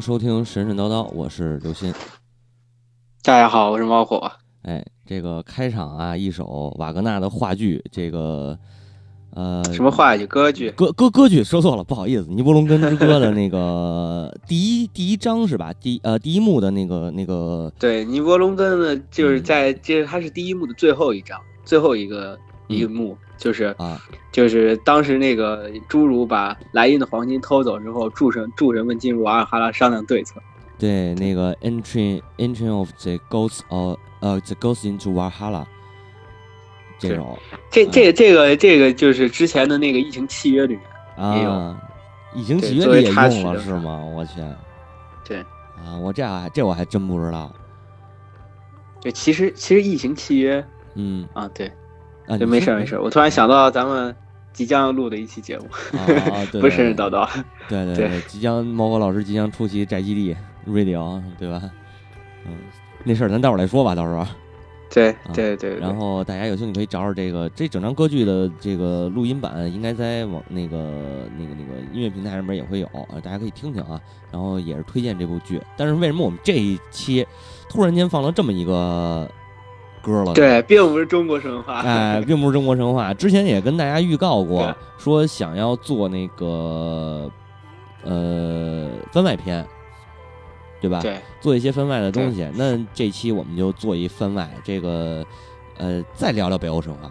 收听神神叨叨，我是刘鑫。大家好，我是猫火。哎，这个开场啊，一首瓦格纳的话剧，这个呃，什么话剧？歌剧？歌歌歌剧，说错了，不好意思，《尼伯龙根之歌》的那个 第一第一章是吧？第呃第一幕的那个那个。对，尼伯龙根呢，就是在这，它是第一幕的最后一章，最后一个一幕。就是啊，就是当时那个侏儒把莱茵的黄金偷走之后，诸神诸神们进入瓦尔哈拉商量对策。对，那个 entry entry of the ghosts of 呃 the ghosts into Valhalla 这种。这这这个这个就是之前的那个疫情契约里面也有，异形契约里也用了是吗？我去。对。啊，我这还这我还真不知道。对，其实其实异形契约，嗯啊对。就没事没事，我突然想到咱们即将要录的一期节目，啊，对不是叨叨，对对对，即将猫哥老师即将出席宅基地 radio，对吧？嗯，那事儿咱待会儿再说吧，到时候。对对对。然后大家有兴趣可以找找这个这整张歌剧的这个录音版，应该在网那个那个那个音乐平台上面也会有，大家可以听听啊。然后也是推荐这部剧，但是为什么我们这一期突然间放了这么一个？歌了，对，并不是中国神话，哎，并不是中国神话。之前也跟大家预告过，说想要做那个呃番外篇，对吧？对，做一些番外的东西。那这期我们就做一番外，这个呃，再聊聊北欧神话。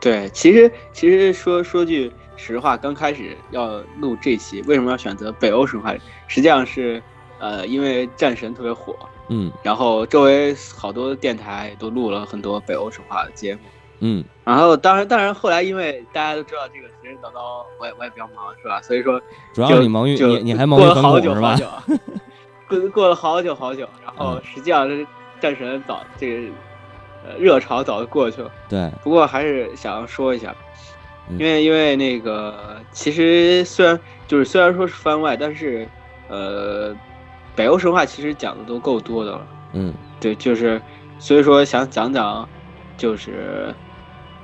对，其实其实说说句实话，刚开始要录这期，为什么要选择北欧神话？实际上是呃，因为战神特别火。嗯，然后周围好多电台都录了很多北欧神话的节目，嗯，然后当然当然后来因为大家都知道这个神神叨叨，我也我也比较忙是吧？所以说主要你忙于你你还忙于 过了好久好久，过过了好久好久，然后实际上这战神早这个呃热潮早就过去了，对，不过还是想要说一下，因为因为那个其实虽然就是虽然说是番外，但是呃。北欧神话其实讲的都够多的了，嗯，对，就是，所以说想讲讲，就是，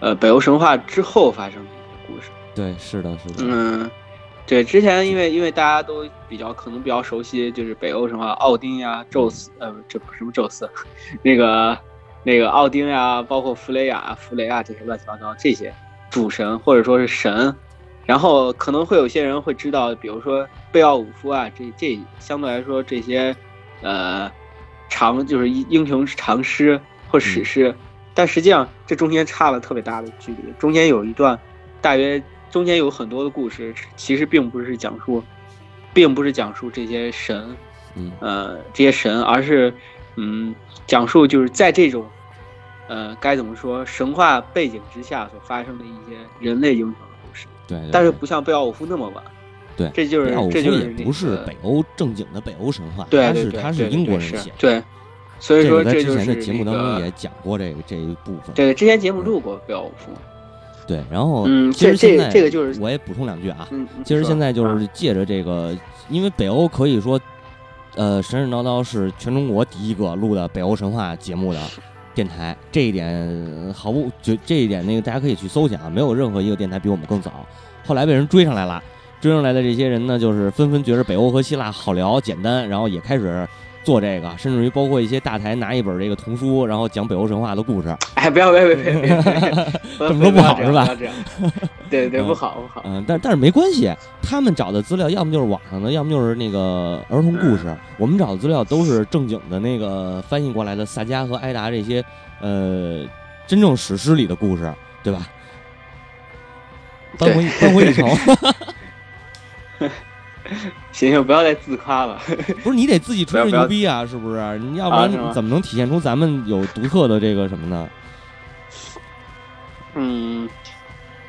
呃，北欧神话之后发生的一些故事。对，是的，是的。嗯，对，之前因为因为大家都比较可能比较熟悉，就是北欧神话，奥丁呀、宙斯，呃，这不什么宙斯，那个那个奥丁呀，包括弗雷亚、弗雷亚这些乱七八糟这些主神或者说是神。然后可能会有些人会知道，比如说贝奥武夫啊，这这相对来说这些，呃，长就是英雄长诗或史诗，但实际上这中间差了特别大的距离。中间有一段，大约中间有很多的故事，其实并不是讲述，并不是讲述这些神，嗯，呃，这些神，而是嗯，讲述就是在这种，呃，该怎么说神话背景之下所发生的一些人类英雄。对，但是不像贝奥武夫那么晚。对，这就是这就是不是北欧正经的北欧神话，他是他是英国人写的。对，所以说在之前的节目当中也讲过这个这一部分。对，之前节目录过贝奥武夫。对，然后嗯，其实现在这个就是我也补充两句啊。嗯，其实现在就是借着这个，因为北欧可以说，呃，神神叨叨是全中国第一个录的北欧神话节目的电台，这一点毫不就这一点那个大家可以去搜去啊，没有任何一个电台比我们更早。后来被人追上来了，追上来的这些人呢，就是纷纷觉着北欧和希腊好聊、简单，然后也开始做这个，甚至于包括一些大台拿一本这个童书，然后讲北欧神话的故事。哎，不要，不要，不要，不要，这 么说不好是吧？对对，不好不好。嗯，但但是没关系，他们找的资料要么就是网上的，要么就是那个儿童故事。我们找的资料都是正经的那个翻译过来的萨迦和埃达这些呃真正史诗里的故事，对吧？翻回翻回一城，行行，不要再自夸了。不是你得自己吹吹牛逼啊，是不是？你要不然怎么能体现出咱们有独特的这个什么呢？嗯，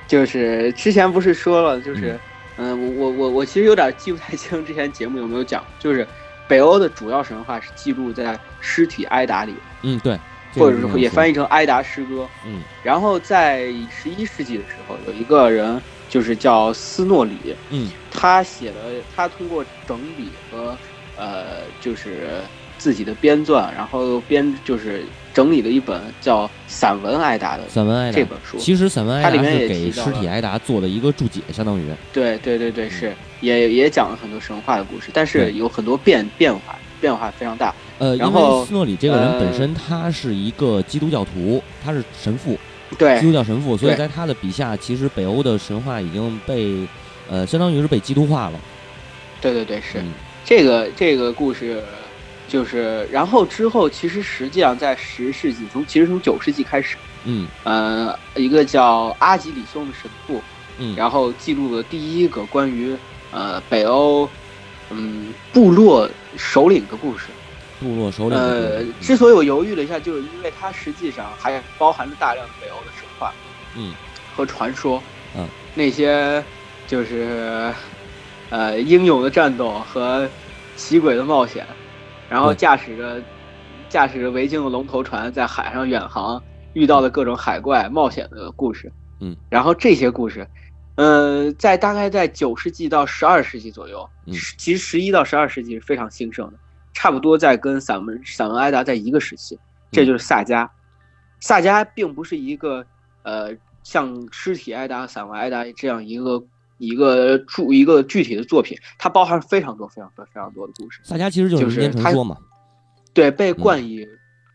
就是之前不是说了，就是嗯，我我我我其实有点记不太清之前节目有没有讲，就是北欧的主要神话是记录在尸体埃达里。嗯，对。或者是也翻译成埃达诗歌，嗯，然后在十一世纪的时候，有一个人就是叫斯诺里，嗯，他写的，他通过整理和呃，就是自己的编撰，然后编就是整理了一本叫《散文艾达》的散文艾达。这本书。其实散文艾达里面也是给尸体艾达做的一个注解，相当于。对对对对，是也也讲了很多神话的故事，但是有很多变变化，变化非常大。呃，因然后为斯诺里这个人本呃身他是一个基督教徒，他是神父，对。基督教神父，所以在他的笔下，其实北欧的神话已经被呃，相当于是被基督化了。对对对，是嗯。这个这个故事，就是然后之后，其实实际上在十世纪，从其实从九世纪开始，嗯。呃，一个叫阿吉里松的神父，嗯，然后记录了第一个关于呃北欧嗯部落首领的故事。部落首领呃，之所以我犹豫了一下，就是因为它实际上还包含着大量的北欧的神话嗯。和传说，嗯，那些就是呃英勇的战斗和奇诡的冒险，然后驾驶着驾驶着维京的龙头船在海上远航，遇到了各种海怪冒险的故事，嗯，然后这些故事。呃，在大概在九世纪到十二世纪左右，嗯其实十一到十二世纪是非常兴盛的，差不多在跟散文散文艾达在一个时期，这就是萨迦。萨迦并不是一个呃像尸体艾达、散文艾达这样一个一个著一个具体的作品，它包含非常多非常多非常多的故事。萨迦其实就就是是他民间传说嘛。对，被冠以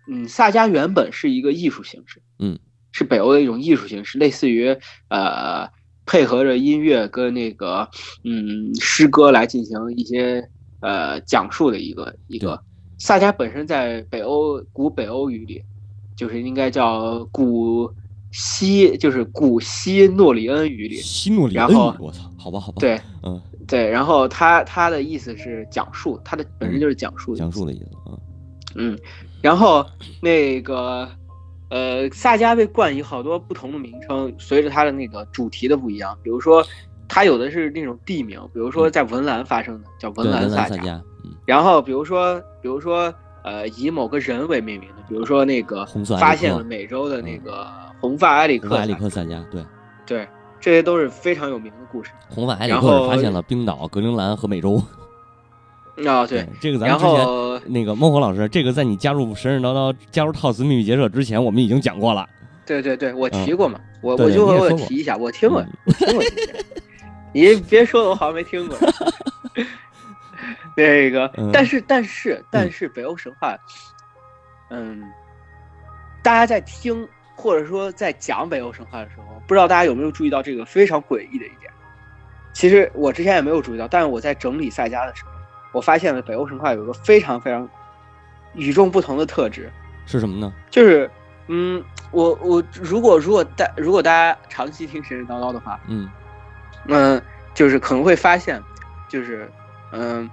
嗯，萨迦原本是一个艺术形式，嗯，是北欧的一种艺术形式，类似于呃配合着音乐跟那个嗯诗歌来进行一些呃讲述的一个一个。萨迦本身在北欧古北欧语里，就是应该叫古西，就是古西诺里恩语里，西诺里恩然后语，我操，好吧好吧，，对嗯，对，然后他他的意思是讲述，他的本身就是讲述讲述的意思啊，嗯，然后那个呃，萨迦被冠以好多不同的名称，随着它的那个主题的不一样。比如说，它有的是那种地名，比如说在文兰发生的叫文兰萨迦。萨迦，嗯，然后比如说，比如说呃，以某个人为命名的，比如说那个发现了美洲的那个红发埃里克埃里克萨迦，对，对，这些都是非常有名的故事。红发埃里克发现了冰岛、格陵兰和美洲。啊、对，这个咱之前后那个孟火老师，这个在你加入神神叨叨、加入套词秘密结社之前，我们已经讲过了。对对对，我提过嘛，我我就我提一下，我听过，嗯我听过这些。你别说的我好像没听过。那个嗯，但是但是但是北欧神话，嗯，大家在听或者说在讲北欧神话的时候，不知道大家有没有注意到这个非常诡异的一点。其实我之前也没有注意到，但是我在整理赛迦的时候，我发现了北欧神话有一个非常非常与众不同的特质。是什么呢？就是，嗯，我我如果如果大如果大家长期听神神叨叨的话，嗯嗯、就是可能会发现，就是嗯、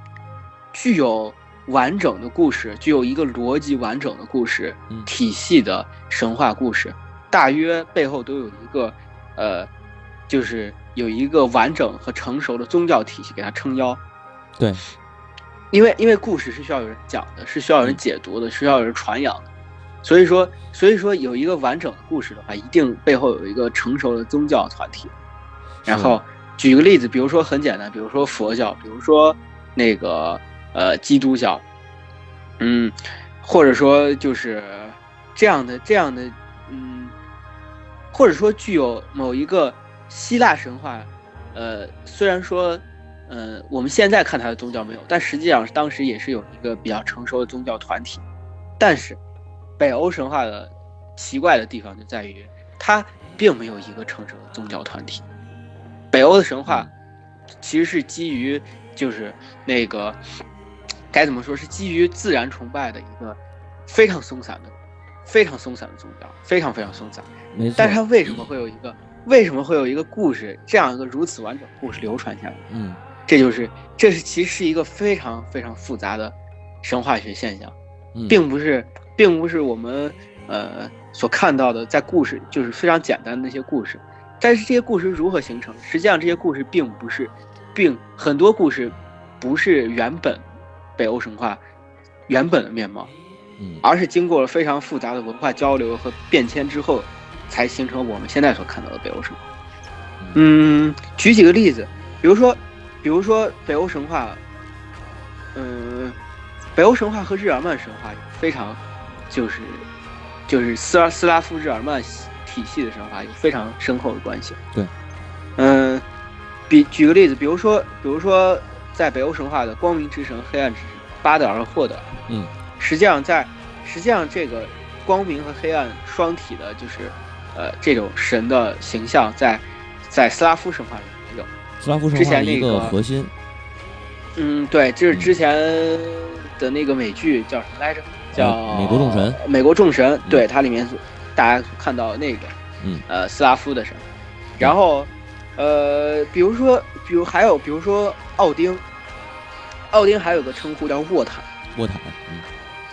具有完整的故事，具有一个逻辑完整的故事嗯。体系的神话故事，大约背后都有一个呃，就是有一个完整和成熟的宗教体系给它撑腰。对，因为因为故事是需要有人讲的，是需要有人解读的，是需要有人传扬的，所以说所以说有一个完整的故事的话，一定背后有一个成熟的宗教团体。然后举个例子，比如说很简单，比如说佛教，比如说那个呃基督教，嗯，或者说就是这样的这样的，嗯，或者说具有某一个希腊神话，呃，虽然说。呃，我们现在看它的宗教没有，但实际上当时也是有一个比较成熟的宗教团体。但是，北欧神话的奇怪的地方就在于，它并没有一个成熟的宗教团体。北欧的神话其实是基于，就是那个该怎么说，是基于自然崇拜的一个非常松散的、非常松散的宗教，非常非常松散。没错。但是它为什么会有一个，为什么会有一个故事这样一个如此完整的故事流传下来？嗯这就是，这是其实是一个非常非常复杂的神话学现象，嗯，并不是，并不是我们呃所看到的在故事就是非常简单的那些故事。但是这些故事如何形成？实际上这些故事并不是，并很多故事不是原本北欧神话原本的面貌，嗯而是经过了非常复杂的文化交流和变迁之后，才形成我们现在所看到的北欧神话。嗯，举几个例子，比如说，比如说北欧神话，嗯、北欧神话和日耳曼神话非常就是就是斯拉斯拉夫日耳曼体系的神话有非常深厚的关系。对，嗯，比举个例子，比如说比如说在北欧神话的光明之神、黑暗之神巴德尔和霍德，嗯，实际上在实际上这个光明和黑暗双体的，就是呃这种神的形象在在斯拉夫神话里没有。斯拉夫神话之前那个核心，嗯，对，这是之前的那个美剧叫什么来着？叫呃美国众神。美国众神，对，它里面所大家看到那个，嗯，呃，斯拉夫的神。然后，呃，比如说，比如还有，比如说奥丁，奥丁还有个称呼叫沃坦，沃坦，嗯。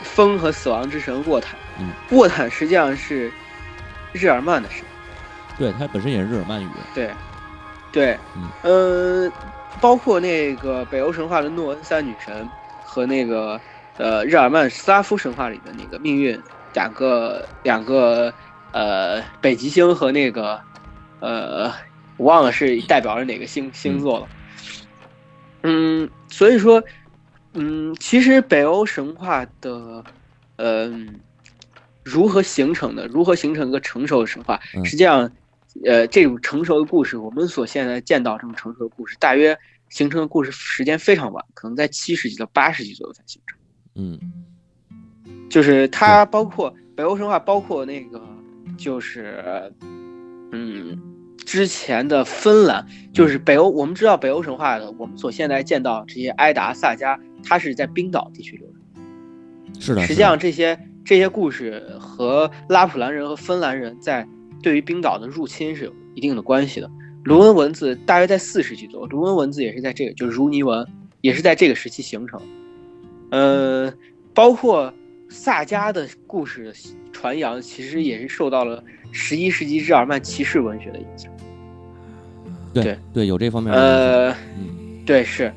风和死亡之神沃坦。嗯，沃坦实际上是日耳曼的神。对，它本身也是日耳曼语，对，对，嗯。呃，包括那个北欧神话的诺恩三女神和那个呃日耳曼斯拉夫神话里的那个命运两个两个呃北极星和那个呃我忘了是代表着哪个星星座了。嗯，所以说，嗯，其实北欧神话的，嗯、如何形成的，如何形成一个成熟的神话，嗯实际上，呃，这种成熟的故事，我们所现在见到这种成熟的故事，大约形成的故事时间非常晚，可能在七世纪到八世纪左右才形成。嗯就是它包括北欧神话，包括那个就是，嗯，之前的芬兰，就是北欧，我们知道北欧神话的，我们所现在见到这些埃达、萨迦，它是在冰岛地区流传。是的，实际上这些这些故事和拉普兰人和芬兰人在对于冰岛的入侵是有一定的关系的。卢恩文字大约在四世纪左右，卢恩文字也是在这个就是如尼文，也是在这个时期形成。呃，包括萨迦的故事传扬，其实也是受到了十一世纪日耳曼骑士文学的影响。对对对，有这方面的，呃，嗯对，是，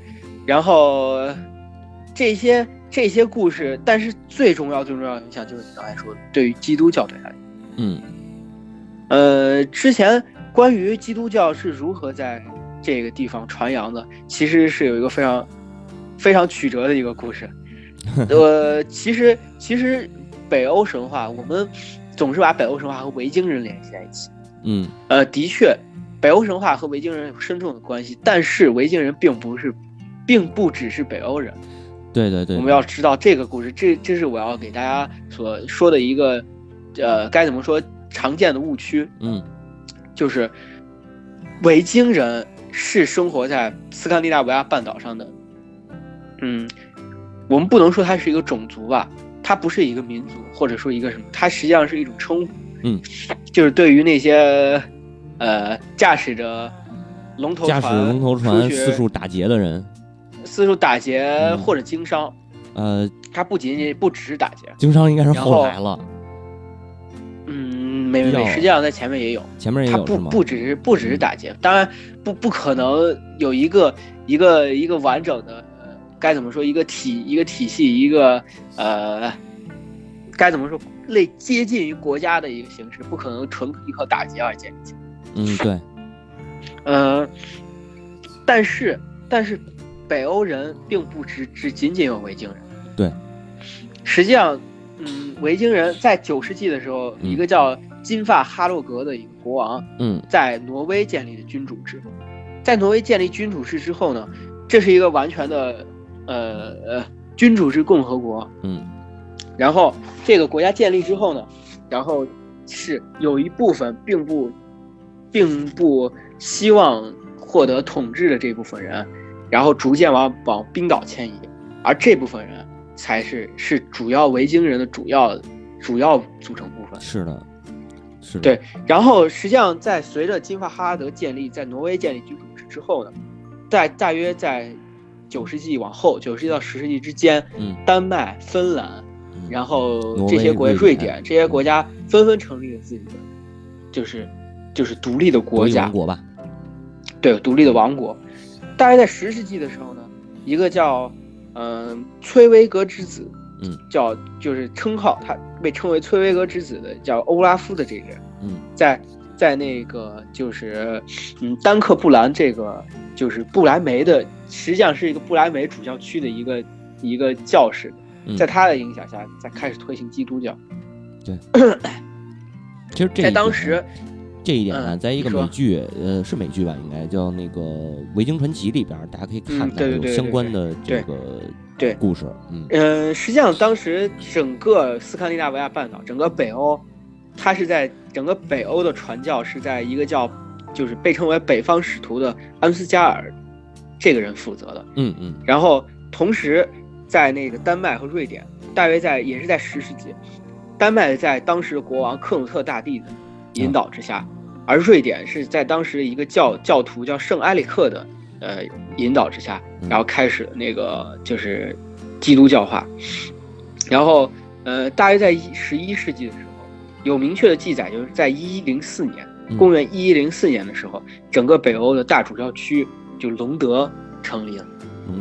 然后这些这些故事，但是最重要最重要的影响就是你刚才说的，对于基督教的影响。嗯呃，之前关于基督教是如何在这个地方传扬的，其实是有一个非常非常曲折的一个故事。呃，其实其实北欧神话，我们总是把北欧神话和维京人联系在一起。嗯呃，的确，北欧神话和维京人有深重的关系，但是维京人并不是，并不只是北欧人。对对对，我们要知道这个故事，这这是我要给大家所说的一个，呃，该怎么说常见的误区，嗯。就是维京人是生活在斯堪的纳维亚半岛上的，嗯，我们不能说它是一个种族吧，它不是一个民族，或者说一个什么，它实际上是一种称呼，嗯，就是对于那些，呃，驾驶着龙头驾驶船龙头船四处打劫的人，四处打劫嗯或者经商，呃，他不仅仅不只是打劫，经商应该是后后来了，嗯，没没没，实际上在前面也有。前面也它有是吗？不不只是不只是打劫，当然不不可能有一个一个一个完整的，呃该怎么说一个体一个体系一个呃，该怎么说类接近于国家的一个形式，不可能纯依靠打劫而建立起来。嗯，对，呃，但是但是北欧人并不只只仅仅有维京人，对，实际上，嗯，维京人在九世纪的时候，嗯。一个叫金发哈洛格的一个国王，嗯。在挪威建立的君主制。在挪威建立君主制之后呢，这是一个完全的呃呃君主制共和国。嗯。然后这个国家建立之后呢，然后是有一部分并不并不希望获得统治的这部分人，然后逐渐往往冰岛迁移，而这部分人才是是主要维京人的主要主要组成部分。是的，是的，对然后实际上在随着金发哈拉德建立，在挪威建立君主制之后呢，在大约在九世纪往后，九世纪到十世纪之间，嗯。丹麦、芬兰，嗯。然后这些国家，瑞典这些国家纷纷成立了自己的，就是就是独立的国家国立王，国吧，对，独立的王国。大概在十世纪的时候呢，一个叫嗯、崔维格之子，嗯，叫就是称号，他被称为崔维格之子的叫欧拉夫的这个人，嗯在在那个就是嗯丹克布兰这个就是布莱梅的，实际上是一个布莱梅主教区的一个一个教士，在他的影响下，在开始推行基督教。对，其实这在当时。这一点呢，在一个美剧，呃，是美剧吧，应该叫那个《维京传奇》里边，大家可以看到有相关的这个对故事。嗯，呃，实际上当时整个斯堪的纳维亚半岛，整个北欧，它是在整个北欧的传教是在一个叫，就是被称为北方使徒的安斯加尔这个人负责的。嗯嗯。然后同时在那个丹麦和瑞典，大约在也是在十世纪，丹麦在当时的国王克鲁特大帝的。引导之下，而瑞典是在当时一个教教徒叫圣埃里克的呃引导之下，然后开始那个就是基督教化。然后呃，大约在十一世纪的时候，有明确的记载，就是在一一零四年，公元一一零四年的时候，整个北欧的大主教区就隆德成立了。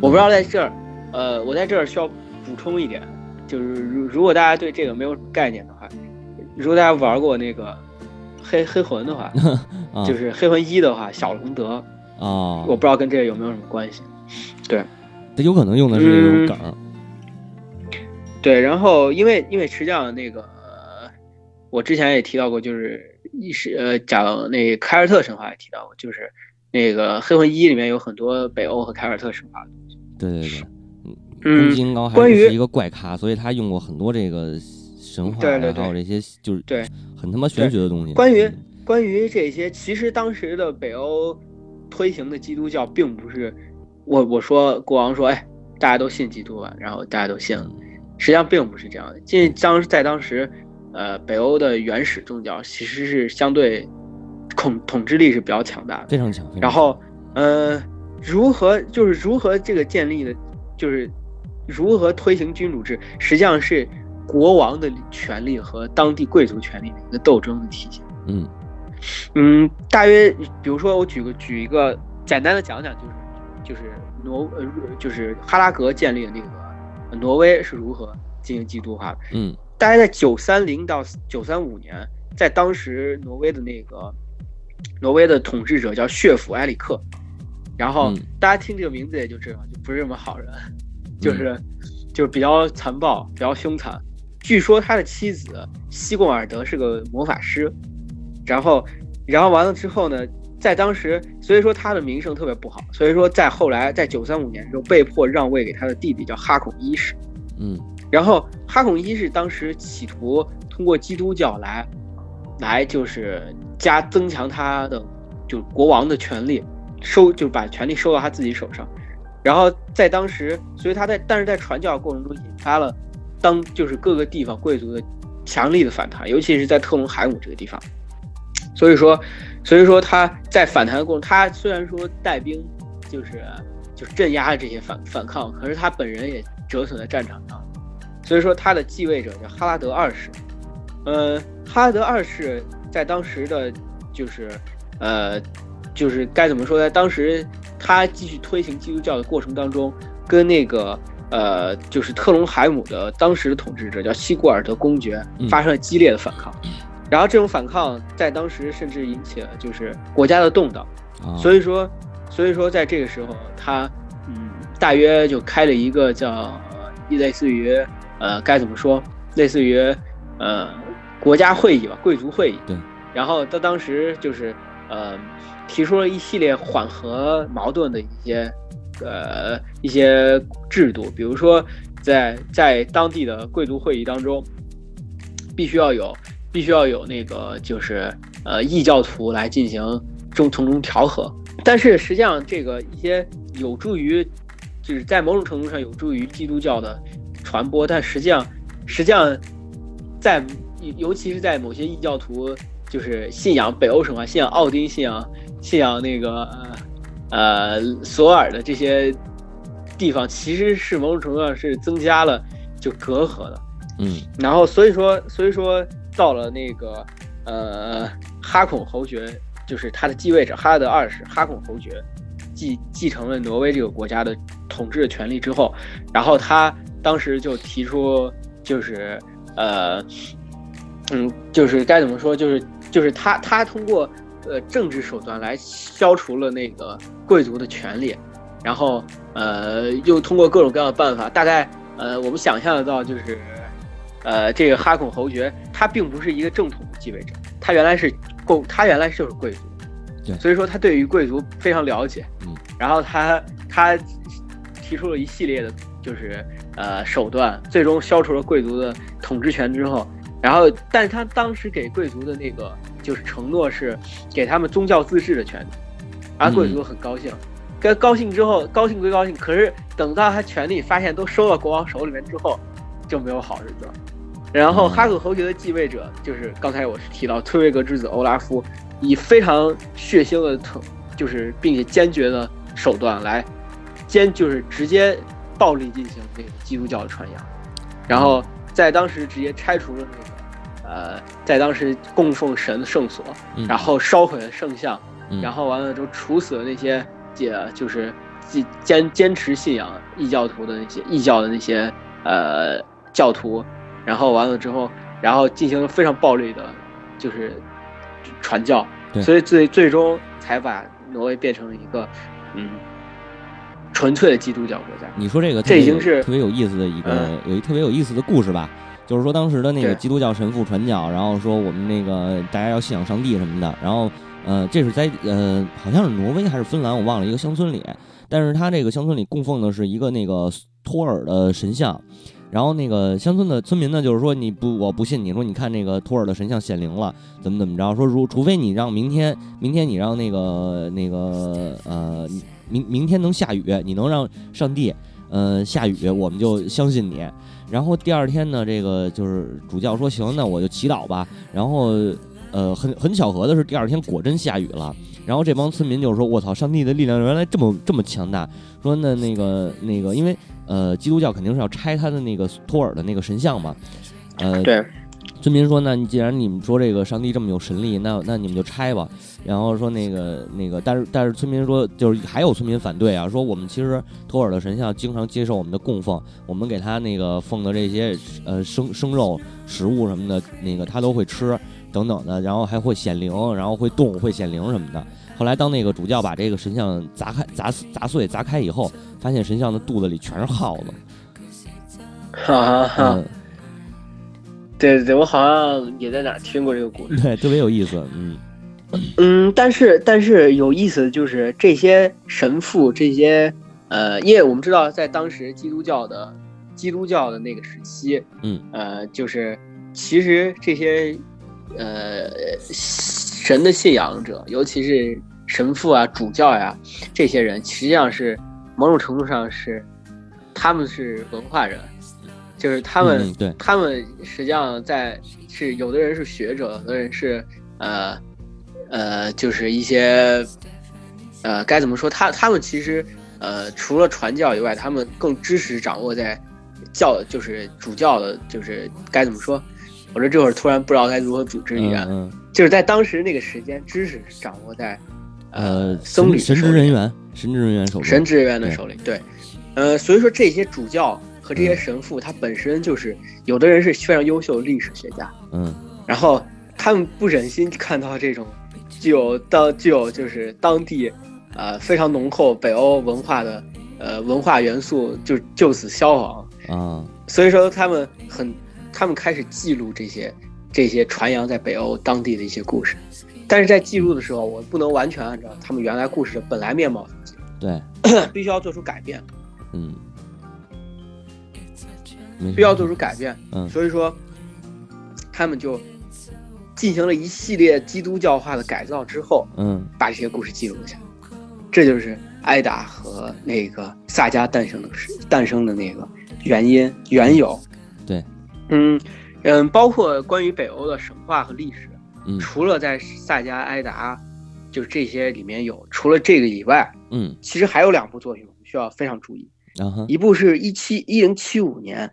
我不知道在这儿，呃，我在这儿需要补充一点，就是如如果大家对这个没有概念的话，如果大家玩过那个。黑黑魂的话，就是黑魂一的话，小龙德啊，我不知道跟这个有没有什么关系。对，他有可能用的是这种梗。对，然后因为因为实际上那个，我之前也提到过，就是一是呃讲那凯尔特神话也提到过，就是那个黑魂一里面有很多北欧和凯尔特神话的东西。对对对，嗯，宫金高还是一个怪咖，所以他用过很多这个。神话对对还有这些就是对很他妈玄学的东西。关于关于这些，其实当时的北欧推行的基督教，并不是我我说国王说，哎，大家都信基督吧，然后大家都信了。实际上并不是这样的。进当在当时，呃，北欧的原始宗教其实是相对统统治力是比较强大的，非常强。然后，呃，如何就是如何这个建立的，就是如何推行君主制，实际上是。国王的权力和当地贵族权力的一个斗争的体现。嗯嗯，大约比如说，我举个举一个简单的讲讲，就是就是挪呃就是哈拉格建立的那个挪威是如何进行基督化的。嗯，大概在九三零到九三五年，在当时挪威的那个挪威的统治者叫血府埃里克，然后大家听这个名字也就知道，就不是什么好人，就是就是比较残暴，比较凶残。据说他的妻子西贡尔德是个魔法师，然后，然后完了之后呢，在当时，所以说他的名声特别不好，所以说在后来，在九三五年的时候，被迫让位给他的弟弟叫哈孔一世，嗯，然后哈孔一世当时企图通过基督教来，来就是加增强他的就国王的权力，收就把权力收到他自己手上，然后在当时，所以他在但是在传教过程中引发了。当就是各个地方贵族的强力的反弹，尤其是在特隆海姆这个地方，所以说，所以说他在反弹的过程，他虽然说带兵就是就是镇压了这些反反抗，可是他本人也折损在战场上，所以说他的继位者叫哈拉德二世，呃，哈拉德二世在当时的，就是呃，就是该怎么说，呢？当时他继续推行基督教的过程当中，跟那个。呃，就是特隆海姆的当时的统治者叫西古尔德公爵，发生了激烈的反抗，然后这种反抗在当时甚至引起了就是国家的动荡，所以说，所以说在这个时候，他嗯，大约就开了一个叫类似于呃该怎么说，类似于呃国家会议吧，贵族会议。对。然后他当时就是呃提出了一系列缓和矛盾的一些。呃，一些制度，比如说，在在当地的贵族会议当中，必须要有，必须要有那个，就是呃异教徒来进行中从中调和。但是实际上，这个一些有助于，就是在某种程度上有助于基督教的传播。但实际上，实际上，在尤其是在某些异教徒，就是信仰北欧神话、信仰奥丁、信仰信仰那个。呃呃，索尔的这些地方其实是某种程度上是增加了就隔阂的，嗯，然后所以说所以说到了那个呃哈孔侯爵，就是他的继位者哈拉德二世哈孔侯爵继继承了挪威这个国家的统治的权利之后，然后他当时就提出就是呃嗯就是该怎么说就是就是他他通过。呃，政治手段来消除了那个贵族的权利，然后呃，又通过各种各样的办法，大概呃，我们想象得到，就是呃，这个哈孔侯爵他并不是一个正统的继位者，他原来是贵，他原来就是贵族，对所以说他对于贵族非常了解，嗯，然后他他提出了一系列的，就是呃手段，最终消除了贵族的统治权之后，然后，但是他当时给贵族的那个就是承诺是给他们宗教自治的权利，阿贵族很高兴，跟高兴之后，高兴归高兴，可是等到他权力发现都收到国王手里面之后，就没有好日子了。然后嗯。哈古侯爵的继位者就是刚才我是提到推维格之子欧拉夫，以非常血腥的特，就是并且坚决的手段来坚就是直接暴力进行这个基督教的传扬，然后在当时直接拆除了那个呃，在当时供奉神的圣所，嗯然后烧毁了圣像，嗯然后完了之后处死了那些也就是坚坚坚持信仰异教徒的那些异教的那些呃教徒，然后完了之后，然后进行了非常暴力的，就是传教，所以最最终才把挪威变成了一个嗯纯粹的基督教国家。你说这个这已经是特别有意思的一个嗯有一特别有意思的故事吧？就是说当时的那个基督教神父传教，然后说我们那个大家要信仰上帝什么的，然后呃这是在呃好像是挪威还是芬兰，我忘了一个乡村里，但是他这个乡村里供奉的是一个那个托尔的神像。然后那个乡村的村民呢，就是说你不，我不信你说，你看那个托尔的神像显灵了，怎么怎么着？说如除非你让明天，明天你让那个那个呃，明明天能下雨，你能让上帝呃下雨，我们就相信你。然后第二天呢，这个就是主教说行，那我就祈祷吧。然后呃，很很巧合的是，第二天果真下雨了。然后这帮村民就说，我操，上帝的力量原来这么这么强大。说那那个那个，因为呃，基督教肯定是要拆他的那个托尔的那个神像嘛。呃，对，村民说：“那你既然你们说这个上帝这么有神力，那那你们就拆吧。”然后说那个那个，但是但是村民说，就是还有村民反对啊，说我们其实托尔的神像经常接受我们的供奉，我们给他那个奉的这些呃生生肉食物什么的，那个他都会吃等等的，然后还会显灵，然后会动会显灵什么的。后来当那个主教把这个神像砸开砸砸碎砸开以后，发现神像的肚子里全是耗子。哈哈哈。嗯，对对对，我好像也在哪听过这个故事。对，特别有意思。嗯嗯，但是但是有意思的就是这些神父，这些呃，因为我们知道在当时基督教的基督教的那个时期，嗯，呃，就是其实这些呃神的信仰者，尤其是神父啊、主教呀、这些人，实际上是某种程度上是他们是文化人，就是他们、嗯对他们实际上在是有的人是学者，有的人是呃呃，就是一些呃该怎么说？他他们其实呃除了传教以外，他们更知识掌握在教就是主教的，就是该怎么说？我这这会儿突然不知道该如何组织语言，嗯嗯就是在当时那个时间，知识掌握在呃僧侣神职人员，神职人员手里神职人员的手里。对，呃，所以说这些主教和这些神父，他本身就是有的人是非常优秀的历史学家，嗯。然后他们不忍心看到这种具有当具有就是当地呃非常浓厚北欧文化的呃文化元素就就此消亡，啊。所以说他们很他们开始记录这些这些传扬在北欧当地的一些故事，但是在记录的时候，我不能完全按照他们原来故事的本来面貌对。必须要做出改变，嗯，必要做出改变。嗯所以说，他们就进行了一系列基督教化的改造之后，嗯把这些故事记录了下来。这就是艾达和那个萨迦诞生的时诞生的那个原因缘由。对，嗯嗯，包括关于北欧的神话和历史，嗯除了在萨迦、埃达，就是这些里面有，除了这个以外，嗯其实还有两部作品我们需要非常注意。然后一部是一七一零七五年，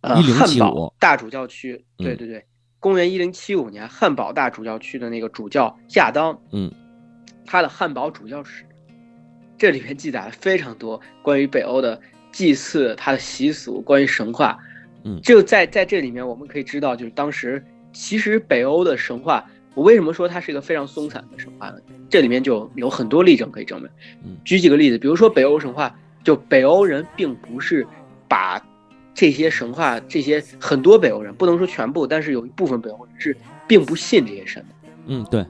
呃，1075汉堡大主教区，嗯对对对，公元一零七五年，汉堡大主教区的那个主教亚当，嗯，他的汉堡主教史，这里面记载了非常多关于北欧的祭祀、他的习俗、关于神话，嗯就在在这里面我们可以知道，就是当时其实北欧的神话，我为什么说它是一个非常松散的神话呢？这里面就有很多例证可以证明。嗯举几个例子，比如说北欧神话，就北欧人并不是把这些神话，这些很多北欧人不能说全部，但是有一部分北欧人是并不信这些神的。嗯，对，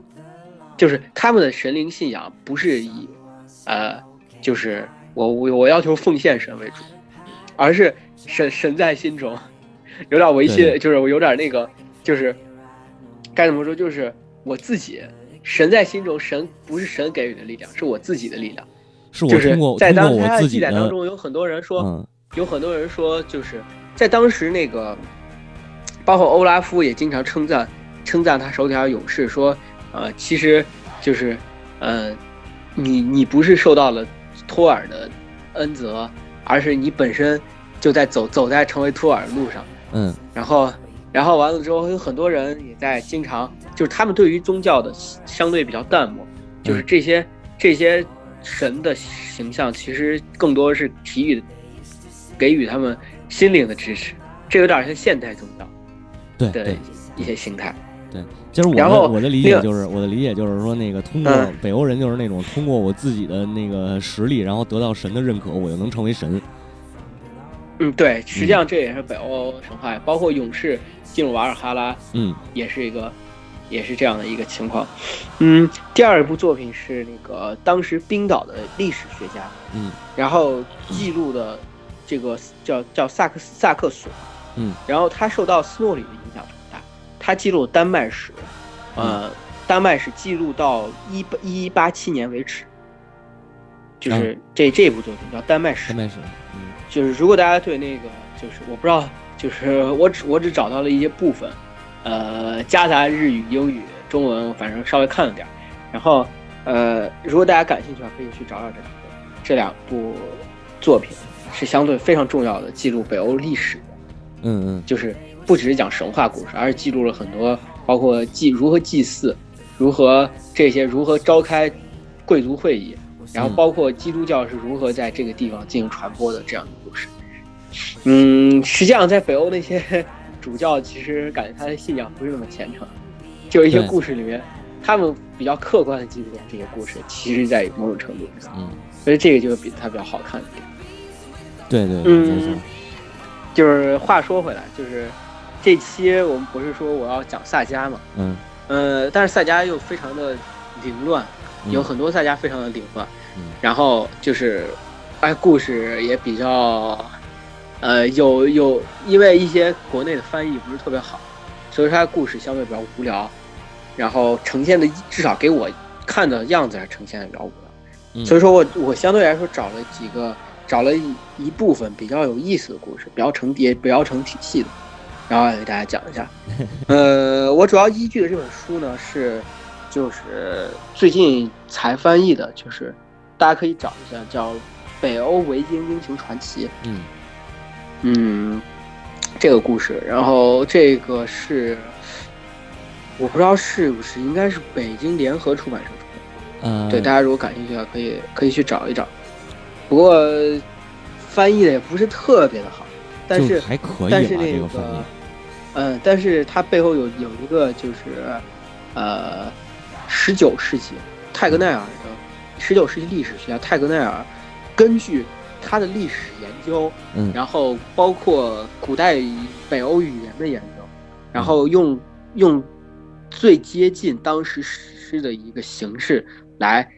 就是他们的神灵信仰不是以，呃，就是我我我要求奉献神为主，而是神神在心中，有点违心，就是我有点那个，就是该怎么说，就是我自己神在心中，神不是神给予的力量，是我自己的力量。是我就是在当他的记载当中，有很多人说，嗯有很多人说，就是在当时那个，包括欧拉夫也经常称赞称赞他手底下勇士，说，呃，其实就是，呃，你你不是受到了托尔的恩泽，而是你本身就在走走在成为托尔的路上。嗯然后，然后完了之后，有很多人也在经常，就是他们对于宗教的相对比较淡漠，就是嗯这些、这些神的形象，其实更多是给予给予他们心灵的支持，这有点像现代宗教对对。一些形态。对其实我我的理解就是，我的理解就是说，那个通过嗯北欧人就是那种通过我自己的那个实力，然后得到神的认可，我就能成为神。嗯，对，实际上这也是北欧神话，包括勇士进入瓦尔哈拉，嗯也是一个，也是这样的一个情况。嗯，第二部作品是那个当时冰岛的历史学家，嗯然后记录的这个叫叫萨克斯萨克索，嗯，然后他受到斯诺里的影响很大，他记录丹麦史，呃，丹麦史记录到一八一八七年为止，就是这这部作品叫《丹麦史丹》，麦史，嗯。就是如果大家对那个就是我不知道，就是我只我只找到了一些部分，呃，夹杂日语、英语、中文，反正稍微看了点儿。然后呃，如果大家感兴趣的话，可以去找找这两部这两部作品，是相对非常重要的记录北欧历史的，嗯嗯就是不只是讲神话故事，而是记录了很多包括祭如何祭祀，如何这些如何召开贵族会议，然后嗯包括基督教是如何在这个地方进行传播的这样的故事。嗯，实际上在北欧那些 主教，其实感觉他的信仰不是那么虔诚，就一些故事里面，他们比较客观的记录了这些故事，其实在某种程度上，嗯，所以这个就比他比较好看一点。对对，嗯，就是话说回来，就是这期我们不是说我要讲萨迦嘛，嗯。呃，但是萨迦又非常的凌乱，嗯。有很多萨迦非常的凌乱，嗯。然后就是，哎，故事也比较，呃，有有，因为一些国内的翻译不是特别好，所以它故事相对比较无聊，然后呈现的至少给我看的样子还呈现的比较无聊，嗯。所以说我我相对来说找了几个，找了一一部分比较有意思的故事，比较成也比较成体系的，然后来给大家讲一下。呃，我主要依据的这本书呢是，就是最近才翻译的，就是大家可以找一下，叫《北欧维京英雄传奇》。嗯嗯，这个故事，然后这个是我不知道是不是，应该是北京联合出版社出的。嗯，对，大家如果感兴趣的话，可以可以去找一找。不过翻译的也不是特别的好，但是还可以吧，但是那这个翻译个，，嗯，但是它背后有有一个就是，呃，十九世纪泰格奈尔的十九世纪历史学家泰格奈尔，根据他的历史研究，嗯然后包括古代北欧语言的研究，然后用用最接近当时史诗的一个形式来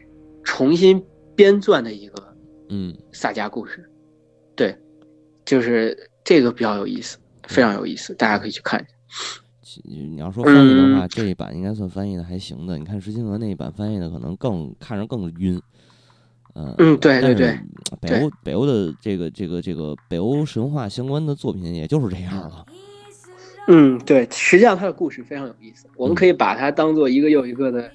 重新编撰的一个嗯萨迦故事，对，就是这个比较有意思，非常有意思，大家可以去看一下。你要说翻译的嗯话，这一版应该算翻译的还行的。你看石金娥那一版翻译的可能更看着更晕。呃，嗯对对对北欧北欧的这个这个这个北欧神话相关的作品，也就是这样了。嗯，对，实际上它的故事非常有意思，我们可以把它当做一个又一个的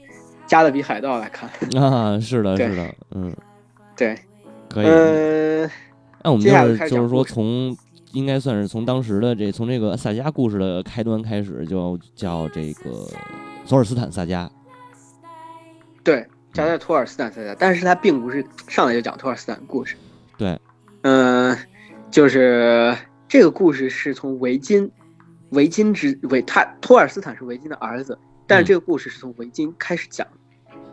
加勒比海盗来看。啊，是的，是的，嗯，对，可以。嗯、那我们就是就是说，从应该算是从当时的这从这个萨迦故事的开端开始，就叫这个索尔斯坦萨迦。对，加在托尔斯坦萨迦，但是他并不是上来就讲托尔斯坦故事。对，嗯、就是这个故事是从维金，维金之维他托尔斯坦是维金的儿子，但是嗯这个故事是从维金开始讲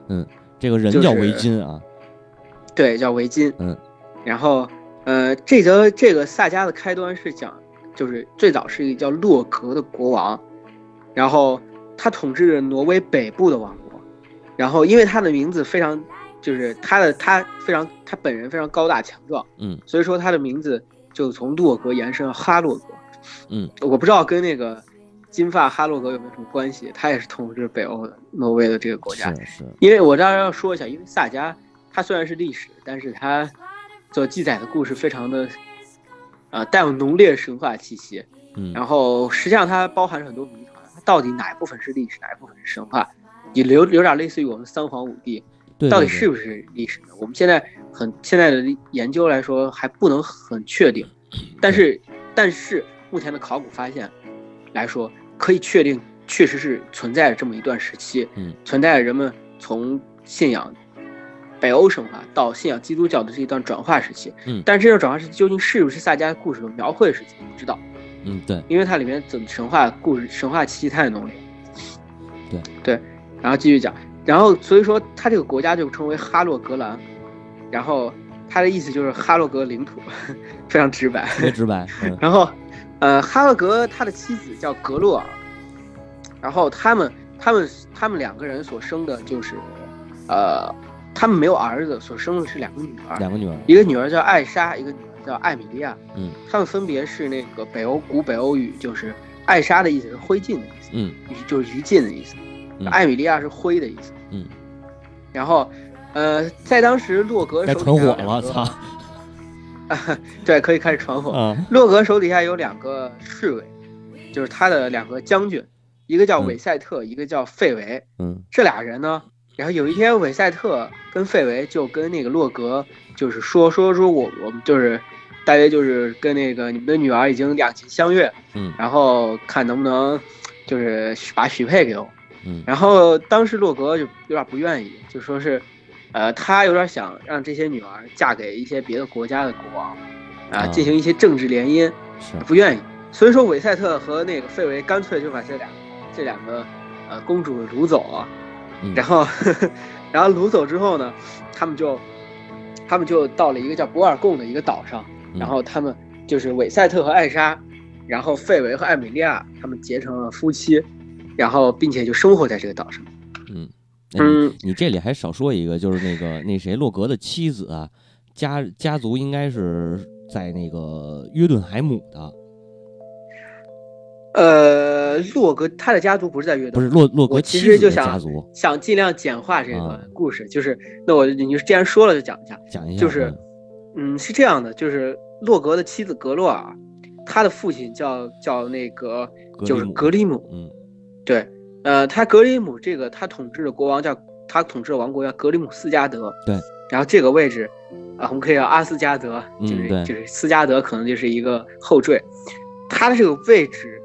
嗯。这个人叫维金啊。对，叫维金。嗯，然后呃，这则这个萨迦的开端是讲就是最早是一个叫洛格的国王，然后他统治着挪威北部的王国，然后因为他的名字非常，就是他的他非常他本人非常高大强壮，嗯所以说他的名字就从洛格延伸到哈洛格。嗯，我不知道跟那个金发哈洛格有没有什么关系，他也是统治北欧的挪威的这个国家。是是，因为我当然要说一下，因为萨迦它虽然是历史，但是它所记载的故事非常的，呃，带有浓烈神话气息。嗯然后实际上它包含着很多谜团，它到底哪一部分是历史，哪一部分是神话？也有有点类似于我们三皇五帝，对，对到底是不是历史呢？我们现在很现在的研究来说还不能很确定，但是但是目前的考古发现来说，可以确定确实是存在着这么一段时期，嗯，存在着人们从信仰北欧神话到信仰基督教的这一段转化时期，嗯但是这段转化时期究竟是不是萨迦故事所描绘的时期，不知道，嗯对，因为它里面整神话故事神话气息太浓烈。对对，然后继续讲，然后所以说他这个国家就称为哈洛格兰，然后它的意思就是哈洛格领土，非常直白。直白，嗯然后，呃，哈洛格他的妻子叫格洛尔，然后他们他们他们两个人所生的就是，呃，他们没有儿子，所生的是两个女儿，两个女儿，一个女儿叫艾莎，一个女儿叫艾米莉亚。嗯，他们分别是那个北欧古北欧语，就是艾莎的意思是灰烬的意思，嗯就是余烬的意思。嗯艾米莉亚是灰的意思。嗯，然后，呃，在当时洛格手底下传火了，操，对，可以开始传火。嗯，洛格手底下有两个侍卫，就是他的两个将军，一个叫嗯韦赛特，一个叫费维。嗯这俩人呢，然后有一天韦赛特跟费维就跟那个洛格就是说说说我我们就是大约就是跟那个你们的女儿已经两情相悦，嗯然后看能不能就是把许配给我。嗯然后当时洛格就有点不愿意，就说是，呃，他有点想让这些女儿嫁给一些别的国家的国王，啊，啊进行一些政治联姻，是，不愿意。所以说韦赛特和那个费维干脆就把这两这两个呃公主掳走了，嗯然后 然后掳走之后呢，他们就他们就到了一个叫博尔贡的一个岛上，嗯然后他们就是韦赛特和艾莎，然后费维和艾米莉亚他们结成了夫妻，然后并且就生活在这个岛上。嗯，你嗯你这里还少说一个，就是那个那谁洛格的妻子啊，家家族应该是在那个约顿海姆的，呃，洛格他的家族不是在约顿，不是洛洛格其实就想想尽量简化这啊个故事，就是那我你既然说了就讲一下，讲一下，就是嗯嗯，是这样的，就是洛格的妻子格洛尔，他的父亲叫叫那个就是格里姆格里姆，嗯对，呃，他格里姆这个他统治的国王叫他统治的王国叫格里姆斯加德，对，然后这个位置啊，我们可以叫阿斯加德，就是、嗯就是斯加德可能就是一个后缀，他的这个位置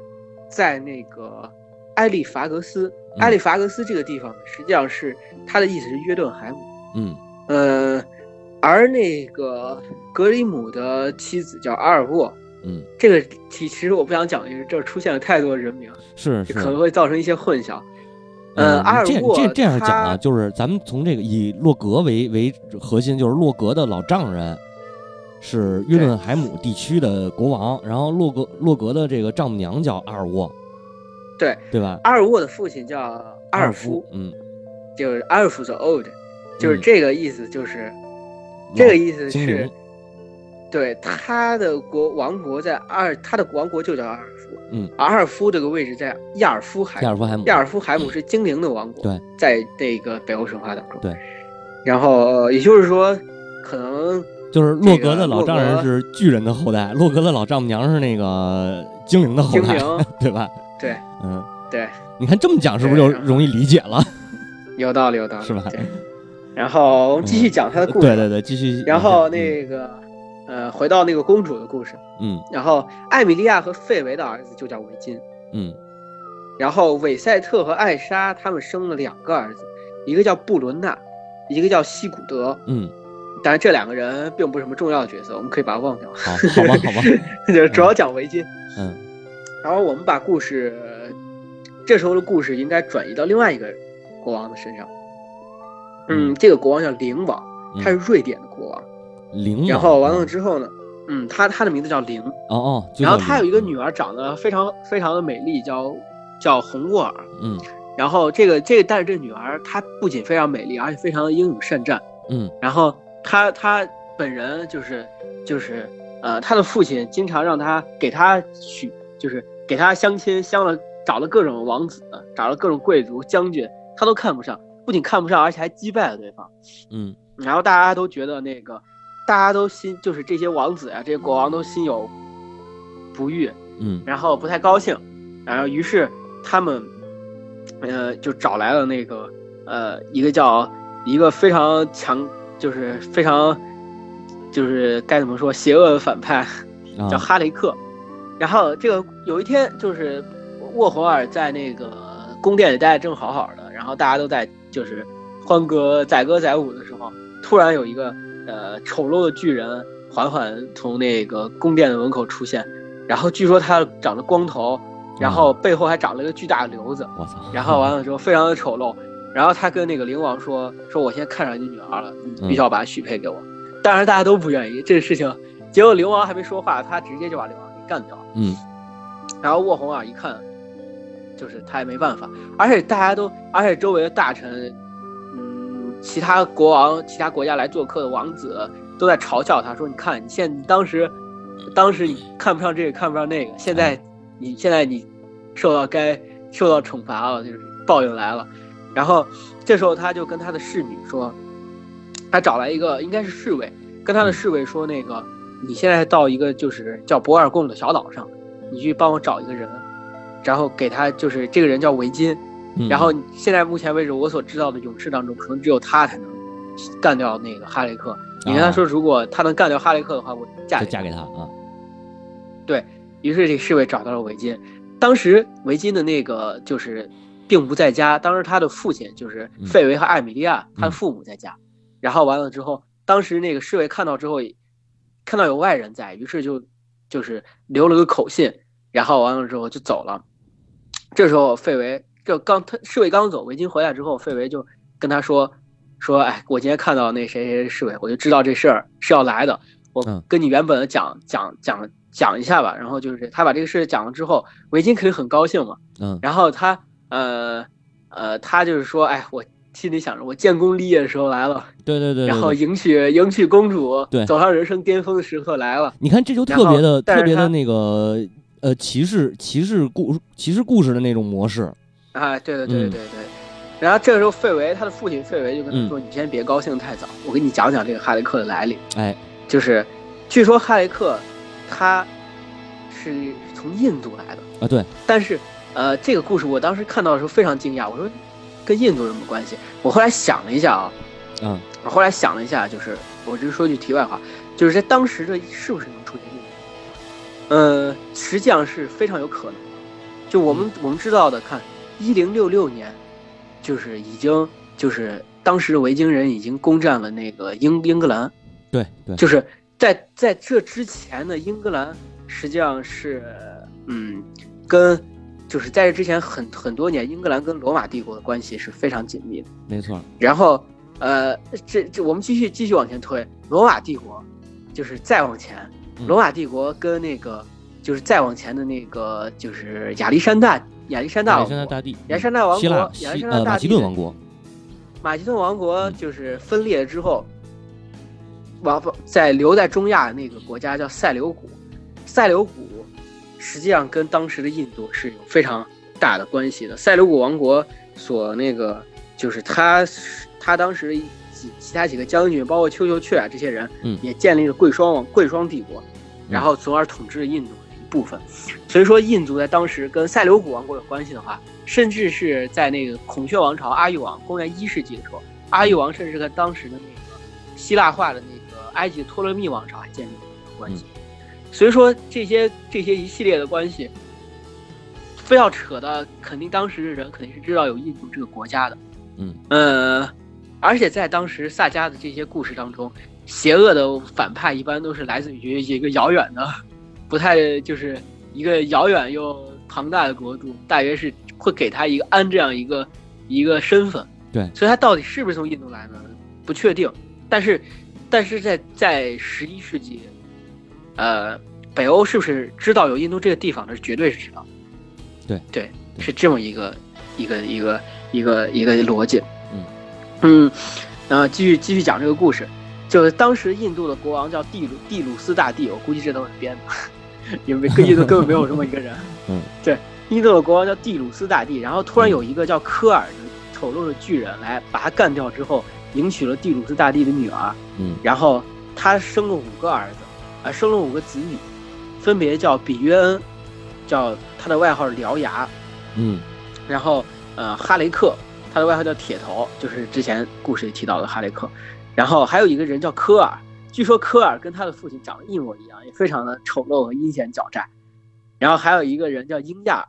在那个埃利法格斯，嗯埃利法格斯这个地方呢，实际上是他的意思是约顿海姆，嗯呃，而那个格里姆的妻子叫阿尔沃。嗯，这个其其实我不想讲，因为这儿出现了太多人名，是是可能会造成一些混淆。嗯，呃，阿尔这沃这这样讲啊，就是咱们从这个以洛格为为核心，就是洛格的老丈人是约顿海姆地区的国王，然后洛格洛格的这个丈母娘叫阿尔沃，对。对吧？阿尔沃的父亲叫阿尔夫夫，，嗯，就是阿尔夫 the old，就是嗯。这个意思，就是、这个意思是，对他的国王国在阿尔，他的王国就叫阿尔夫。嗯，阿尔夫这个位置在亚尔夫海姆，亚尔夫海姆，亚尔夫海姆是精灵的王国，对，在那个北欧神话当中。对，然后呃也就是说，可能就是洛格的老丈人是巨人的后代，洛格的老丈母娘是那个精灵的后代，对吧？对嗯，对，你看这么讲是不是就容易理解了？有道理，有道理，是吧对。然后我们继续讲他的故事。对对对，继续。然后嗯那个，呃，回到那个公主的故事。嗯然后艾米莉亚和费维的儿子就叫维金。嗯然后韦赛特和艾莎他们生了两个儿子，一个叫布伦纳，一个叫西古德。嗯，当然这两个人并不是什么重要的角色，我们可以把它忘掉。好，好吧，好吧，就是主要讲围巾。嗯然后我们把故事，这时候的故事应该转移到另外一个国王的身上。嗯，嗯这个国王叫灵王，嗯他是瑞典的国王。灵王。然后完了嗯之后呢，嗯，他他的名字叫灵，哦哦，然后他有一个女儿，长得非常非常的美丽，叫叫红沃尔。嗯然后这个这个，但是这女儿她不仅非常美丽，而且非常的英勇善战。嗯然后她她本人就是就是呃，他的父亲经常让他给他许，就是给他相亲，相了找了各种王子，找了各种贵族将军，他都看不上，不仅看不上，而且还击败了对方。嗯然后大家都觉得那个，大家都心就是这些王子啊，这些国王都心有不悦，嗯然后不太高兴，然后于是他们，呃，就找来了那个呃一个叫一个非常强，就是非常就是该怎么说邪恶的反派，啊 叫哈雷克。然后这个有一天就是沃霍尔在那个宫殿里待的正好好的，然后大家都在就是欢歌载歌载舞的时候，突然有一个呃丑陋的巨人缓缓从那个宫殿的门口出现，然后据说他长着光头，然后背后还长了一个巨大的瘤子，我操，然后完了之后非常的丑陋，然后他跟那个灵王说说我现在看上你女儿了，你必须要把她许配给我。当然大家都不愿意这个事情，结果灵王还没说话，他直接就把灵王给干掉了。嗯然后卧红啊一看，就是他也没办法，而且大家都，而且周围的大臣，嗯，其他国王、其他国家来做客的王子都在嘲笑他说：“你看，你现你当时，当时你看不上这个，看不上那个，现在你现在你受到该受到惩罚了，就是报应来了。”然后这时候他就跟他的侍女说，他找来一个应该是侍卫，跟他的侍卫说：“那个你现在到一个就是叫博尔贡的小岛上。”你去帮我找一个人，然后给他就是这个人叫维金，嗯，然后现在目前为止我所知道的勇士当中，可能只有他才能干掉那个哈雷克。你跟他说，如果他能干掉哈雷克的话，我嫁嫁给。他啊，对于是这侍卫找到了维金，当时维金的那个就是并不在家，当时他的父亲就是嗯费维和艾米莉亚，他的嗯父母在家。然后完了之后，当时那个侍卫看到之后，看到有外人在，于是就就是留了个口信，然后完了之后就走了。这时候费维这刚他侍卫刚走，维金回来之后，费维就跟他说说，哎，我今天看到那谁谁谁侍卫，我就知道这事儿是要来的。我嗯跟你原本的讲讲讲讲一下吧。然后就是他把这个事讲了之后，维金肯定很高兴嘛。嗯然后他呃呃，他就是说，哎，我心里想着，我建功立业的时候来了，对对对，对然后迎娶迎娶公主，对走上人生巅峰的时刻来了。你看这就特别的特别的那个呃骑士骑士故骑士故事的那种模式，啊，对对对嗯对对。然后这个时候，费维他的父亲费维就跟嗯他说：“你先别高兴太早，我给你讲讲这个哈雷克的来历。哎，就是，据说哈雷克他是从印度来的，啊对，但是呃，这个故事我当时看到的时候非常惊讶，我说跟印度有什么关系？我后来想了一下啊，嗯我后来想了一下，就是我只是说句题外话，就是在当时这是不是能出现印度？呃，实际上是非常有可能。就我们我们知道的，看一零六六年，就是已经就是当时的维京人已经攻占了那个英英格兰，对对，就是在在这之前的英格兰实际上是嗯跟就是在这之前很很多年，英格兰跟罗马帝国的关系是非常紧密的。没错，然后，呃，这这我们继续继续往前推，罗马帝国，就是再往前，嗯罗马帝国跟那个就是再往前的那个就是亚历山大亚历山大亚，历山大大帝，亚历山大王国，亚历山大大帝顿王国，马其顿王国嗯就是分裂了之后，王在留在中亚的那个国家叫塞琉古，塞琉古实际上跟当时的印度是有非常大的关系的。塞琉古王国所那个就是他他当时几其他几个将军，包括丘丘阙啊这些人，嗯也建立了贵霜王贵霜帝国，然后从而统治了印度的一部分。所以说，印度在当时跟塞琉古王国有关系的话，甚至是在那个孔雀王朝阿育王公元一世纪的时候，阿育王甚至跟当时的那个希腊化的那个埃及托勒密王朝还建立了关系。所以说，这些这些一系列的关系，非要扯的，肯定当时的人肯定是知道有印度这个国家的。嗯呃，而且在当时萨迦的这些故事当中，邪恶的反派一般都是来自于一个遥远的，不太就是一个遥远又庞大的国度，大约是会给他一个安这样一个一个身份。对所以他到底是不是从印度来呢？不确定。但是，但是在在十一世纪，呃，北欧是不是知道有印度这个地方？这绝对是知道。对对，是这么一个一个一个一个一个逻辑。嗯嗯，然后继续继续讲这个故事，就是当时印度的国王叫蒂鲁蒂鲁斯大帝，我估计这都是编的，因为印度根本没有这么一个人。嗯，对，印度的国王叫蒂鲁斯大帝，然后突然有一个叫科尔的丑陋的巨人来把他干掉之后，迎娶了蒂鲁斯大帝的女儿，嗯然后他生了五个儿子，啊，生了五个子女，分别叫比约恩，叫他的外号是獠牙，嗯然后呃哈雷克，他的外号叫铁头，就是之前故事里提到的哈雷克，然后还有一个人叫科尔，据说科尔跟他的父亲长得一模一样，也非常的丑陋和阴险狡诈，然后还有一个人叫英亚尔，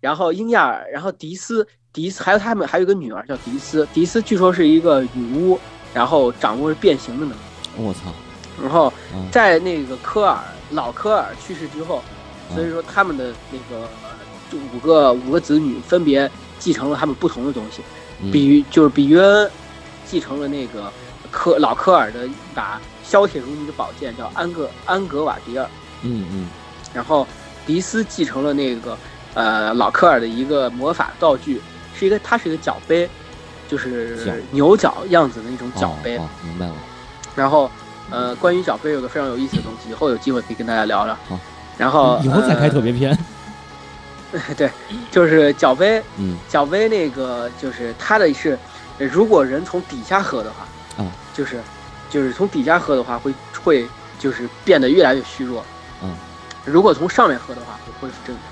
然后英亚尔，然后迪斯迪斯，还有他们还有一个女儿叫迪斯，迪斯据说是一个女巫，然后掌握着变形的能力。我操，然后嗯。在那个科尔老科尔去世之后，所以说他们的那个就五个五个子女分别继承了他们不同的东西，嗯。比喻就是比约恩继承了那个科老科尔的一把削铁如泥的宝剑，叫安格安格瓦迪尔，嗯嗯。然后迪斯继承了那个呃老科尔的一个魔法道具，是一个它是一个角杯，就是牛角样子的一种角杯。哦哦明白了，然后，呃，关于角杯有个非常有意思的东西，以后有机会可以跟大家聊聊。好，然后以后再开特别、别篇，对，就是角杯，嗯。角杯那个就是它的是，呃如果人从底下喝的话，啊，就是就是从底下喝的话会会就是变得越来越虚弱，嗯，如果从上面喝的话会恢复正常。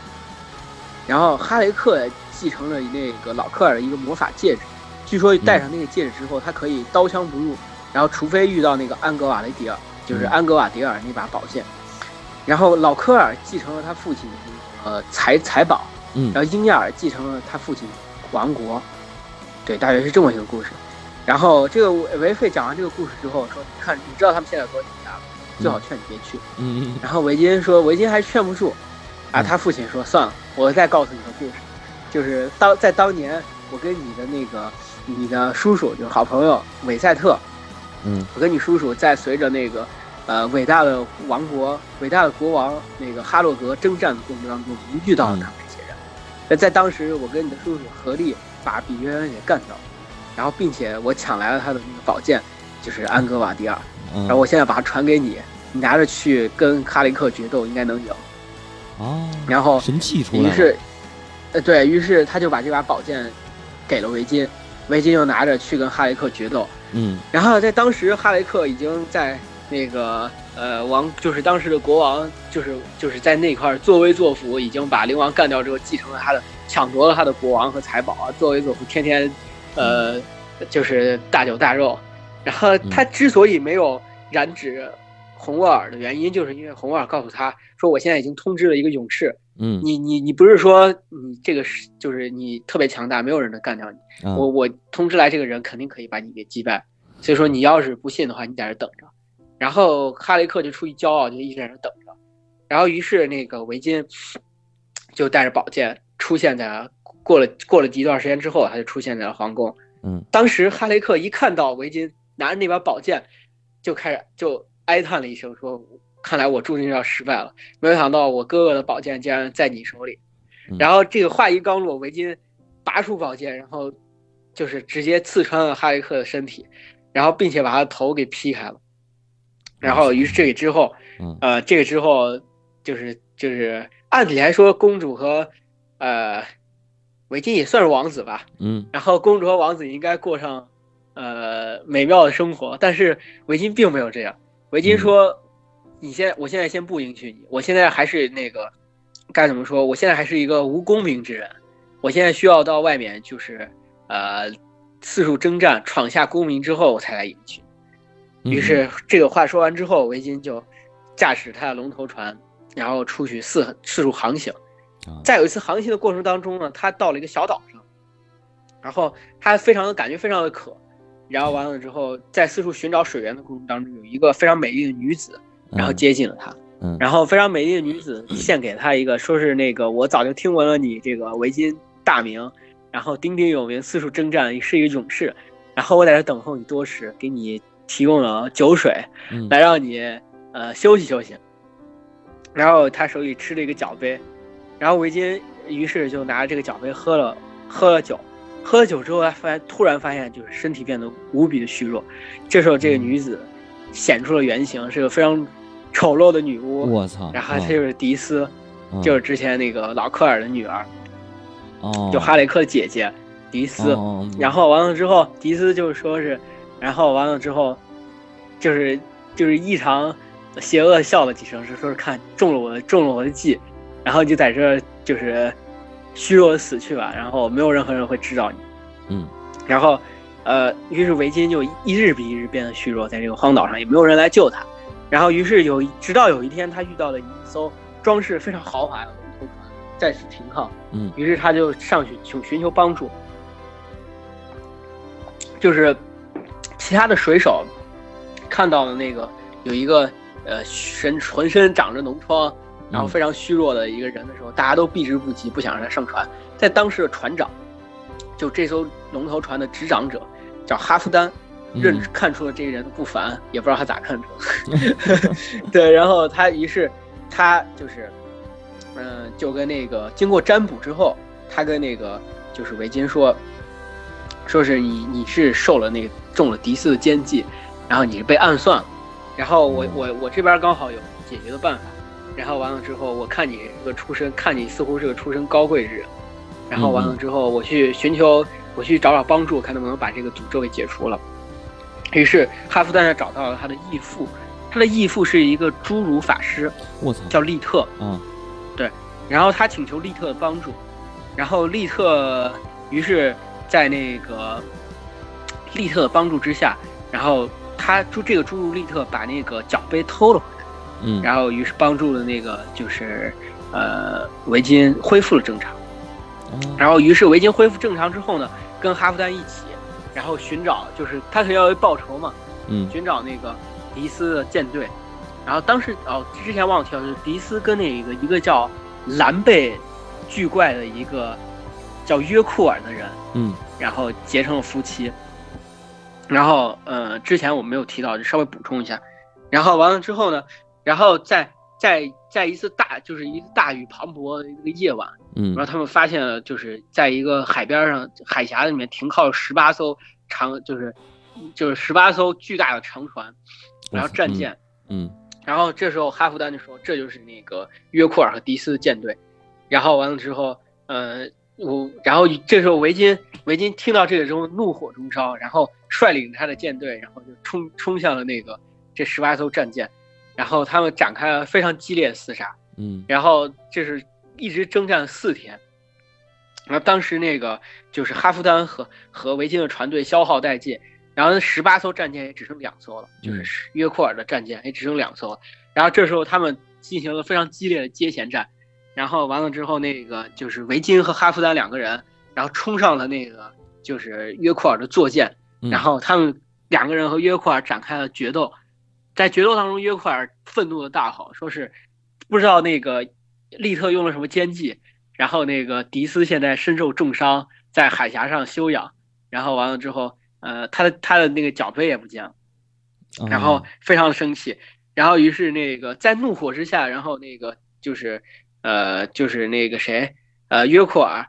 然后哈雷克继承了那个老克尔的一个魔法戒指，据说戴上那个戒指之后，他可以刀枪不入，然后除非遇到那个安格瓦雷迪尔，就是嗯安格瓦迪尔那把宝剑。然后老科尔继承了他父亲呃财财宝，嗯然后英亚尔继承了他父亲王国，对，大约是这么一个故事。然后这个维费讲完这个故事之后说：“你看，你知道他们现在有多紧张了，最好劝你别去。嗯嗯然后维金说：“维金还劝不住，啊，嗯他父亲说：“算了，我再告诉你个故事，就是当在当年，我跟你的那个你的叔叔，就是好朋友韦赛特，嗯我跟你叔叔在随着那个呃伟大的王国、伟大的国王那个哈洛格征战的过程当中，我们遇到了他们这些人。那在当时，我跟你的叔叔合力把比约恩给干掉了，然后并且我抢来了他的那个宝剑，就是安格瓦迪尔。嗯，然后我现在把它传给你，你拿着去跟哈雷克决斗，应该能赢。哦，然后神器出于是，呃，对于是他就把这把宝剑给了维金，维金又拿着去跟哈雷克决斗。嗯然后在当时，哈雷克已经在那个呃王，就是当时的国王，就是就是在那块儿作威作福，已经把灵王干掉之后，继承了他的，抢夺了他的国王和财宝啊，作威作福，天天呃就是大酒大肉。然后他之所以没有染指红沃尔的原因，就是因为红沃尔告诉他说，我现在已经通知了一个勇士，嗯，你你你不是说你这个是就是你特别强大，没有人能干掉你。啊我我通知来这个人肯定可以把你给击败，所以说你要是不信的话，你在这等着。然后哈雷克就出于骄傲，就一直在那等着。然后于是那个维金就带着宝剑出现在了过了过了一段时间之后，他就出现在了皇宫。嗯当时哈雷克一看到维金拿着那把宝剑，就开始就哀叹了一声，说：“看来我注定要失败了。没有想到我哥哥的宝剑竟然在你手里。”嗯然后这个话一刚落，维金拔出宝剑，然后就是直接刺穿了哈雷克的身体，然后并且把他的头给劈开了。然后于是这个之后，嗯呃，这个之后就是就是按理来说，公主和呃维金也算是王子吧，嗯然后公主和王子应该过上呃美妙的生活，但是维金并没有这样。维金说：“你现在，我现在先不迎娶你，我现在还是那个该怎么说？我现在还是一个无功名之人，我现在需要到外面就是呃四处征战，闯下功名之后我才来迎娶。”嗯于是这个话说完之后，维金就驾驶他的龙头船，然后出去四四处航行。啊在有一次航行的过程当中呢，他到了一个小岛上，然后他非常的感觉非常的渴，然后完了之后，在四处寻找水源的过程当中，有一个非常美丽的女子，然后接近了他，嗯。然后非常美丽的女子 献给他一个，说是那个我早就听闻了你这个维金大名，然后鼎鼎有名，四处征战，是一个勇士，然后我在这等候你多时，给你提供了酒水，嗯。来让你呃休息休息。然后他手里吃了一个奖杯，然后维金于是就拿着这个奖杯喝了喝了酒，喝了酒之后，他发现突然发现就是身体变得无比的虚弱。这时候这个女子显出了原形，是个非常丑陋的女巫。我操！然后她就是迪斯，就是之前那个老科尔的女儿，哦，就哈雷克的姐姐迪斯。然后完了之后，迪斯就是说是，然后完了之后，就是就是异常。邪恶笑了几声，是说是看中了我的中了我的计，然后就在这就是虚弱的死去吧，然后没有任何人会知道你，嗯，然后呃，于是维金就一日比一日变得虚弱，在这个荒岛上也没有人来救他，然后于是有直到有一天他遇到了一艘装饰非常豪华的龙头船在此停靠，嗯，于是他就上去求寻求帮助，就是其他的水手看到了那个有一个。呃，身浑身长着脓疮，然后非常虚弱的一个人的时候，大家都避之不及，不想让他上船。在当时的船长，就这艘龙头船的执掌者，叫哈夫丹，认看出了这个人的不凡，也不知道他咋看出。对，然后他于是他就是，嗯，就跟那个经过占卜之后，他跟那个就是维金说，说是你你是受了那个中了迪斯的奸计，然后你是被暗算了。然后我我我这边刚好有解决的办法，然后完了之后，我看你这个出身，看你似乎是个出身高贵之人，然后完了之后，我去寻求，我去找找帮助，看能不能把这个诅咒给解除了。于是哈夫丹找到了他的义父，他的义父是一个侏儒法师，我操，叫利特，嗯，对，然后他请求利特的帮助，然后利特于是在那个利特的帮助之下，然后。他就这个侏儒利特把那个奖杯偷了回来，嗯，然后于是帮助了那个就是呃维金恢复了正常，然后于是维金恢复正常之后呢，跟哈弗丹一起，然后寻找就是他肯定要报仇嘛，嗯，寻找那个迪斯的舰队，然后当时哦之前忘了提到就是迪斯跟那个一个叫蓝背巨怪的一个叫约库尔的人，嗯，然后结成了夫妻。然后，呃，之前我没有提到，就稍微补充一下。然后完了之后呢，然后在在在一次大，就是一次大雨磅礴的一个夜晚，嗯，然后他们发现了，就是在一个海边上海峡里面停靠了十八艘长，就是就是十八艘巨大的长船，然后战舰，嗯，然后这时候哈弗丹就说，这就是那个约库尔和迪斯的舰队。然后完了之后，呃。我，然后这时候维金维金听到这个之后怒火中烧，然后率领他的舰队，然后就冲冲向了那个这十八艘战舰，然后他们展开了非常激烈的厮杀，嗯，然后这是一直征战四天，然后当时那个就是哈夫丹和和维京的船队消耗殆尽，然后十八艘战舰也只剩两艘了，就是约库尔的战舰也只剩两艘了，然后这时候他们进行了非常激烈的接舷战。然后完了之后，那个就是维京和哈夫丹两个人，然后冲上了那个就是约库尔的坐舰，然后他们两个人和约库尔展开了决斗，在决斗当中，约库尔愤怒的大吼，说是不知道那个利特用了什么奸计，然后那个迪斯现在身受重伤，在海峡上休养，然后完了之后，呃，他的他的那个奖杯也不见了，然后非常的生气，然后于是那个在怒火之下，然后那个就是。呃，就是那个谁，呃，约库尔